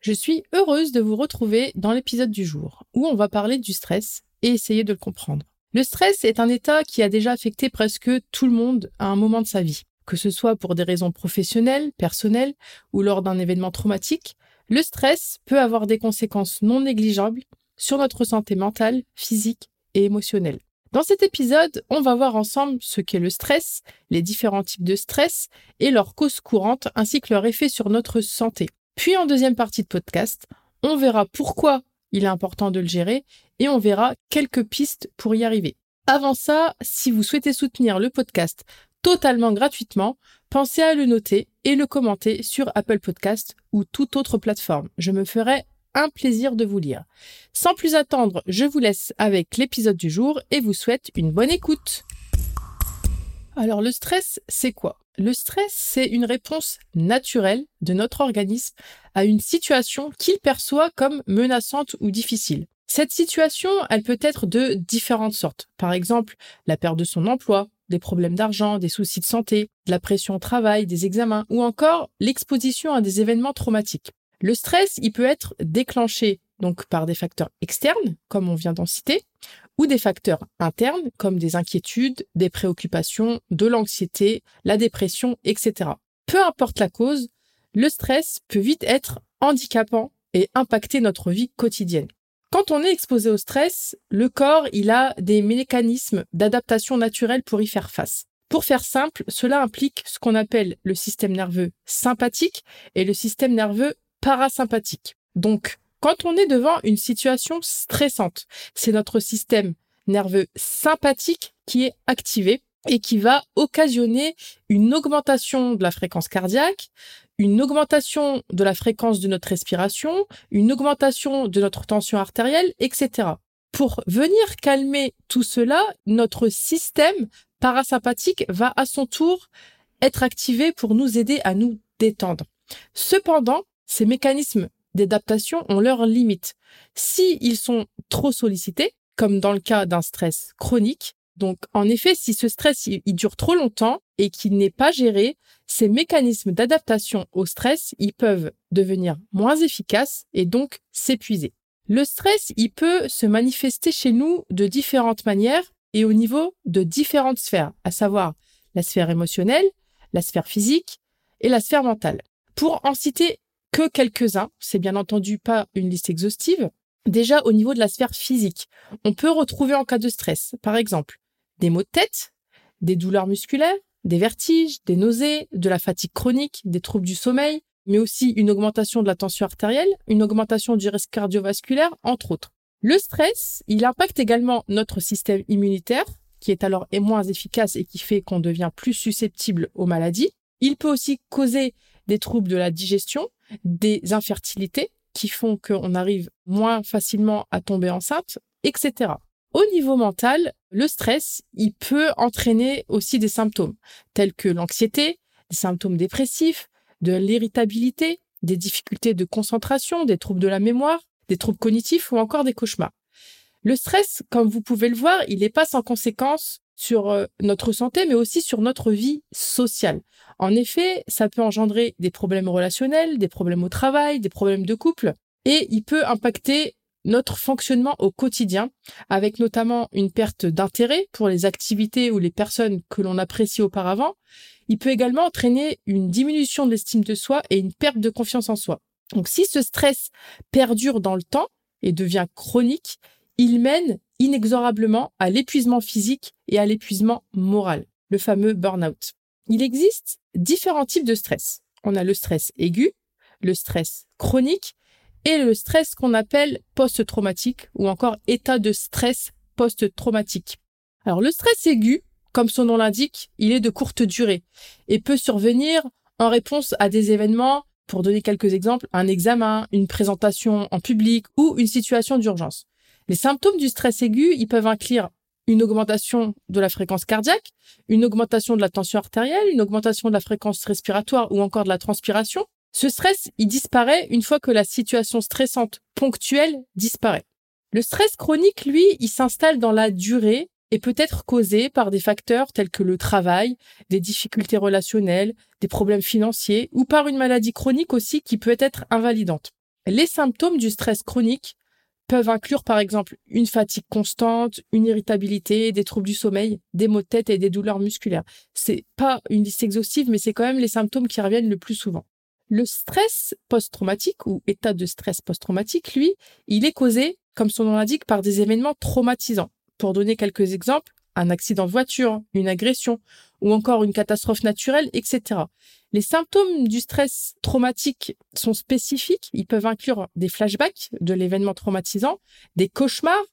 Je suis heureuse de vous retrouver dans l'épisode du jour, où on va parler du stress et essayer de le comprendre. Le stress est un état qui a déjà affecté presque tout le monde à un moment de sa vie. Que ce soit pour des raisons professionnelles, personnelles ou lors d'un événement traumatique, le stress peut avoir des conséquences non négligeables sur notre santé mentale, physique et émotionnelle. Dans cet épisode, on va voir ensemble ce qu'est le stress, les différents types de stress et leurs causes courantes ainsi que leur effet sur notre santé. Puis en deuxième partie de podcast, on verra pourquoi il est important de le gérer et on verra quelques pistes pour y arriver. Avant ça, si vous souhaitez soutenir le podcast totalement gratuitement, pensez à le noter et le commenter sur Apple Podcast ou toute autre plateforme. Je me ferai un plaisir de vous lire. Sans plus attendre, je vous laisse avec l'épisode du jour et vous souhaite une bonne écoute. Alors le stress, c'est quoi? Le stress, c'est une réponse naturelle de notre organisme à une situation qu'il perçoit comme menaçante ou difficile. Cette situation, elle peut être de différentes sortes. Par exemple, la perte de son emploi, des problèmes d'argent, des soucis de santé, de la pression au travail, des examens ou encore l'exposition à des événements traumatiques. Le stress, il peut être déclenché donc par des facteurs externes, comme on vient d'en citer, ou des facteurs internes comme des inquiétudes, des préoccupations, de l'anxiété, la dépression, etc. Peu importe la cause, le stress peut vite être handicapant et impacter notre vie quotidienne. Quand on est exposé au stress, le corps, il a des mécanismes d'adaptation naturelle pour y faire face. Pour faire simple, cela implique ce qu'on appelle le système nerveux sympathique et le système nerveux parasympathique. Donc, quand on est devant une situation stressante, c'est notre système nerveux sympathique qui est activé et qui va occasionner une augmentation de la fréquence cardiaque, une augmentation de la fréquence de notre respiration, une augmentation de notre tension artérielle, etc. Pour venir calmer tout cela, notre système parasympathique va à son tour être activé pour nous aider à nous détendre. Cependant, ces mécanismes d'adaptation ont leurs limites. Si ils sont trop sollicités, comme dans le cas d'un stress chronique, donc en effet, si ce stress il, dure trop longtemps et qu'il n'est pas géré, ces mécanismes d'adaptation au stress, ils peuvent devenir moins efficaces et donc s'épuiser. Le stress, il peut se manifester chez nous de différentes manières et au niveau de différentes sphères, à savoir la sphère émotionnelle, la sphère physique et la sphère mentale. Pour en citer que quelques-uns, c'est bien entendu pas une liste exhaustive. Déjà au niveau de la sphère physique, on peut retrouver en cas de stress, par exemple, des maux de tête, des douleurs musculaires, des vertiges, des nausées, de la fatigue chronique, des troubles du sommeil, mais aussi une augmentation de la tension artérielle, une augmentation du risque cardiovasculaire, entre autres. Le stress, il impacte également notre système immunitaire, qui est alors moins efficace et qui fait qu'on devient plus susceptible aux maladies. Il peut aussi causer des troubles de la digestion, des infertilités qui font qu'on arrive moins facilement à tomber enceinte, etc. Au niveau mental, le stress, il peut entraîner aussi des symptômes tels que l'anxiété, des symptômes dépressifs, de l'irritabilité, des difficultés de concentration, des troubles de la mémoire, des troubles cognitifs ou encore des cauchemars. Le stress, comme vous pouvez le voir, il n'est pas sans conséquences sur euh, notre santé, mais aussi sur notre vie sociale. En effet, ça peut engendrer des problèmes relationnels, des problèmes au travail, des problèmes de couple, et il peut impacter notre fonctionnement au quotidien, avec notamment une perte d'intérêt pour les activités ou les personnes que l'on apprécie auparavant. Il peut également entraîner une diminution de l'estime de soi et une perte de confiance en soi. Donc si ce stress perdure dans le temps et devient chronique, il mène inexorablement à l'épuisement physique et à l'épuisement moral, le fameux burn-out. Il existe différents types de stress. On a le stress aigu, le stress chronique et le stress qu'on appelle post-traumatique ou encore état de stress post-traumatique. Alors le stress aigu, comme son nom l'indique, il est de courte durée et peut survenir en réponse à des événements Pour donner quelques exemples, un examen, une présentation en public ou une situation d'urgence. Les symptômes du stress aigu, ils peuvent inclure une augmentation de la fréquence cardiaque, une augmentation de la tension artérielle, une augmentation de la fréquence respiratoire ou encore de la transpiration. Ce stress, il disparaît une fois que la situation stressante ponctuelle disparaît. Le stress chronique, lui, il s'installe dans la durée et peut être causé par des facteurs tels que le travail, des difficultés relationnelles, des problèmes financiers ou par une maladie chronique aussi qui peut être invalidante. Les symptômes du stress chronique peuvent inclure par exemple une fatigue constante, une irritabilité, des troubles du sommeil, des maux de tête et des douleurs musculaires. C'est pas une liste exhaustive, mais c'est quand même les symptômes qui reviennent le plus souvent. Le stress post-traumatique ou état de stress post-traumatique, lui, il est causé, comme son nom l'indique, par des événements traumatisants. Pour donner quelques exemples, un accident de voiture, une agression ou encore une catastrophe naturelle, etc. Les symptômes du stress traumatique sont spécifiques. Ils peuvent inclure des flashbacks de l'événement traumatisant, des cauchemars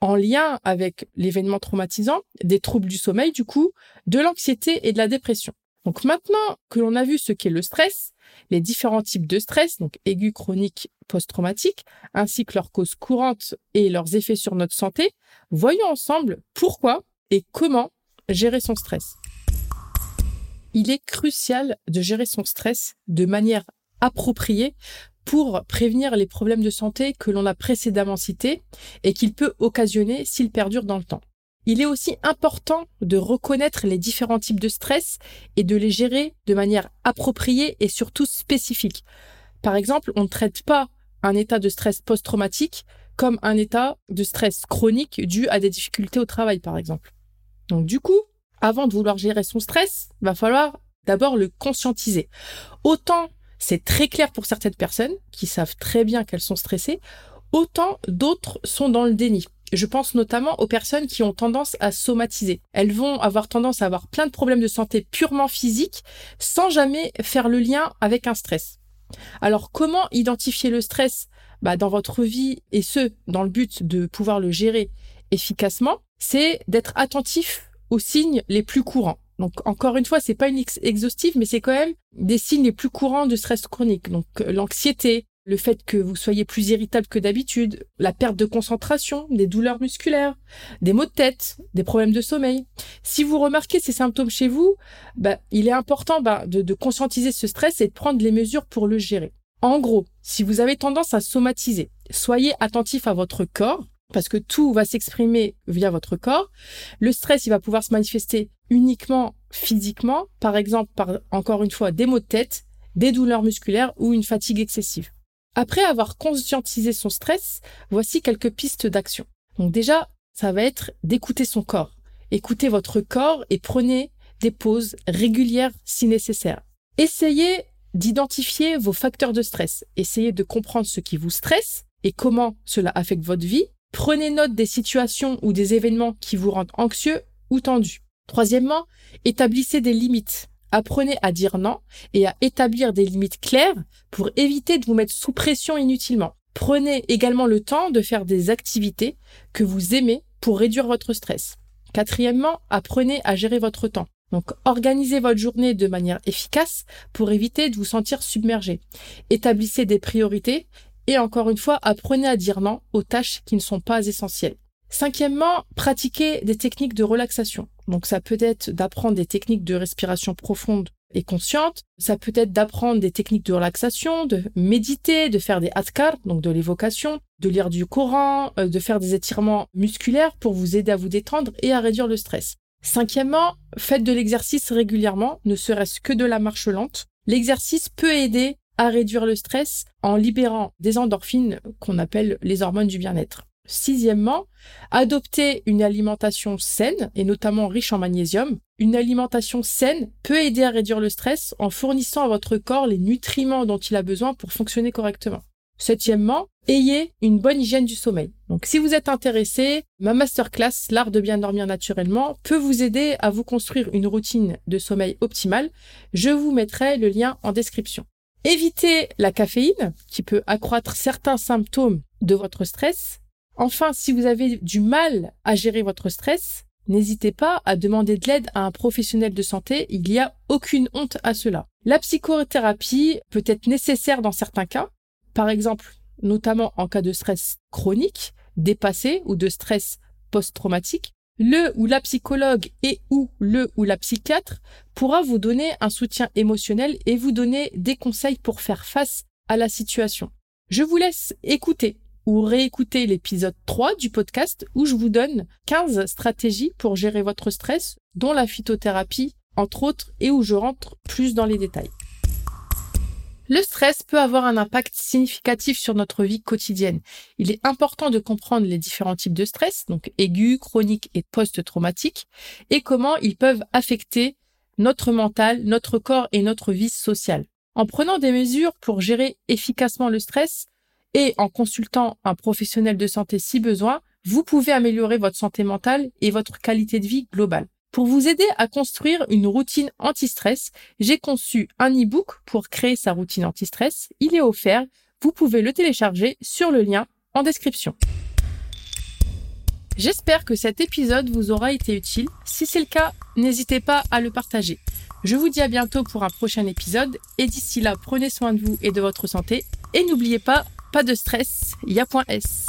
en lien avec l'événement traumatisant, des troubles du sommeil du coup, de l'anxiété et de la dépression. Donc maintenant que l'on a vu ce qu'est le stress, les différents types de stress, donc aigu, chronique, post-traumatique, ainsi que leurs causes courantes et leurs effets sur notre santé, voyons ensemble pourquoi et comment gérer son stress. Il est crucial de gérer son stress de manière appropriée pour prévenir les problèmes de santé que l'on a précédemment cités et qu'il peut occasionner s'il perdure dans le temps. Il est aussi important de reconnaître les différents types de stress et de les gérer de manière appropriée et surtout spécifique. Par exemple, on ne traite pas un état de stress post-traumatique comme un état de stress chronique dû à des difficultés au travail, par exemple. Donc du coup, avant de vouloir gérer son stress, va falloir d'abord le conscientiser. Autant c'est très clair pour certaines personnes qui savent très bien qu'elles sont stressées, autant d'autres sont dans le déni. Je pense notamment aux personnes qui ont tendance à somatiser. Elles vont avoir tendance à avoir plein de problèmes de santé purement physiques sans jamais faire le lien avec un stress. Alors comment identifier le stress bah, dans votre vie et ce, dans le but de pouvoir le gérer? Efficacement c'est d'être attentif aux signes les plus courants. Donc encore une fois, c'est pas une exhaustive, mais c'est quand même des signes les plus courants de stress chronique. Donc euh, l'anxiété, le fait que vous soyez plus irritable que d'habitude, la perte de concentration, des douleurs musculaires, des maux de tête, des problèmes de sommeil. Si vous remarquez ces symptômes chez vous, bah, il est important bah, de, de conscientiser ce stress et de prendre les mesures pour le gérer. En gros, si vous avez tendance à somatiser, soyez attentif à votre corps parce que tout va s'exprimer via votre corps. Le stress, il va pouvoir se manifester uniquement physiquement, par exemple par, encore une fois, des maux de tête, des douleurs musculaires ou une fatigue excessive. Après avoir conscientisé son stress, voici quelques pistes d'action. Donc déjà, ça va être d'écouter son corps. Écoutez votre corps et prenez des pauses régulières si nécessaire. Essayez d'identifier vos facteurs de stress. Essayez de comprendre ce qui vous stresse et comment cela affecte votre vie Prenez note des situations ou des événements qui vous rendent anxieux ou tendu. Troisièmement, établissez des limites. Apprenez à dire non et à établir des limites claires pour éviter de vous mettre sous pression inutilement. Prenez également le temps de faire des activités que vous aimez pour réduire votre stress. Quatrièmement, apprenez à gérer votre temps. Donc, organisez votre journée de manière efficace pour éviter de vous sentir submergé. Établissez des priorités et encore une fois, apprenez à dire non aux tâches qui ne sont pas essentielles. Cinquièmement, pratiquez des techniques de relaxation. Donc ça peut être d'apprendre des techniques de respiration profonde et consciente. Ça peut être d'apprendre des techniques de relaxation, de méditer, de faire des adkar, donc de l'évocation, de lire du Coran, euh, de faire des étirements musculaires pour vous aider à vous détendre et à réduire le stress. Cinquièmement, faites de l'exercice régulièrement, ne serait-ce que de la marche lente. L'exercice peut aider à réduire le stress en libérant des endorphines qu'on appelle les hormones du bien-être. Sixièmement, adopter une alimentation saine et notamment riche en magnésium. Une alimentation saine peut aider à réduire le stress en fournissant à votre corps les nutriments dont il a besoin pour fonctionner correctement. Septièmement, ayez une bonne hygiène du sommeil. Donc si vous êtes intéressé, ma masterclass L'art de bien dormir naturellement peut vous aider à vous construire une routine de sommeil optimale. Je vous mettrai le lien en description. Évitez la caféine qui peut accroître certains symptômes de votre stress. Enfin, si vous avez du mal à gérer votre stress, n'hésitez pas à demander de l'aide à un professionnel de santé, il n'y a aucune honte à cela. La psychothérapie peut être nécessaire dans certains cas, par exemple, notamment en cas de stress chronique, dépassé ou de stress post-traumatique, le ou la psychologue et ou le ou la psychiatre pourra vous donner un soutien émotionnel et vous donner des conseils pour faire face à la situation. Je vous laisse écouter ou réécouter l'épisode 3 du podcast où je vous donne 15 stratégies pour gérer votre stress, dont la phytothérapie, entre autres, et où je rentre plus dans les détails. Le stress peut avoir un impact significatif sur notre vie quotidienne. Il est important de comprendre les différents types de stress, donc aigu, chronique et post-traumatique, et comment ils peuvent affecter notre mental, notre corps et notre vie sociale. En prenant des mesures pour gérer efficacement le stress et en consultant un professionnel de santé si besoin, vous pouvez améliorer votre santé mentale et votre qualité de vie globale. Pour vous aider à construire une routine anti-stress, j'ai conçu un e-book pour créer sa routine anti-stress. Il est offert. Vous pouvez le télécharger sur le lien en description. J'espère que cet épisode vous aura été utile. Si c'est le cas, n'hésitez pas à le partager. Je vous dis à bientôt pour un prochain épisode et d'ici là, prenez soin de vous et de votre santé et n'oubliez pas, pas de stress, y a point S.